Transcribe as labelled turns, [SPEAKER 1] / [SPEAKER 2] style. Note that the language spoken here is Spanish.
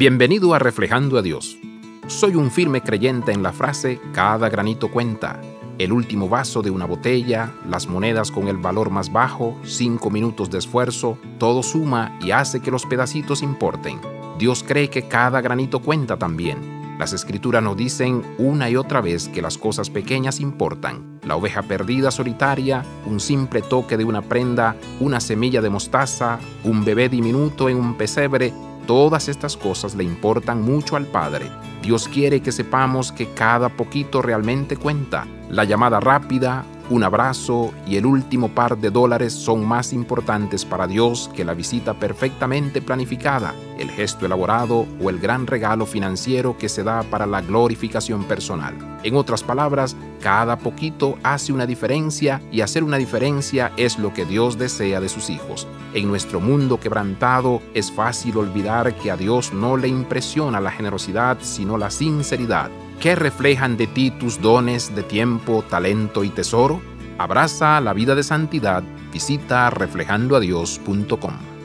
[SPEAKER 1] Bienvenido a Reflejando a Dios. Soy un firme creyente en la frase cada granito cuenta. El último vaso de una botella, las monedas con el valor más bajo, cinco minutos de esfuerzo, todo suma y hace que los pedacitos importen. Dios cree que cada granito cuenta también. Las escrituras nos dicen una y otra vez que las cosas pequeñas importan. La oveja perdida solitaria, un simple toque de una prenda, una semilla de mostaza, un bebé diminuto en un pesebre, Todas estas cosas le importan mucho al Padre. Dios quiere que sepamos que cada poquito realmente cuenta. La llamada rápida, un abrazo y el último par de dólares son más importantes para Dios que la visita perfectamente planificada, el gesto elaborado o el gran regalo financiero que se da para la glorificación personal. En otras palabras, cada poquito hace una diferencia y hacer una diferencia es lo que Dios desea de sus hijos. En nuestro mundo quebrantado es fácil olvidar que a Dios no le impresiona la generosidad sino la sinceridad. ¿Qué reflejan de ti tus dones de tiempo, talento y tesoro? Abraza la vida de santidad. Visita reflejandoadios.com.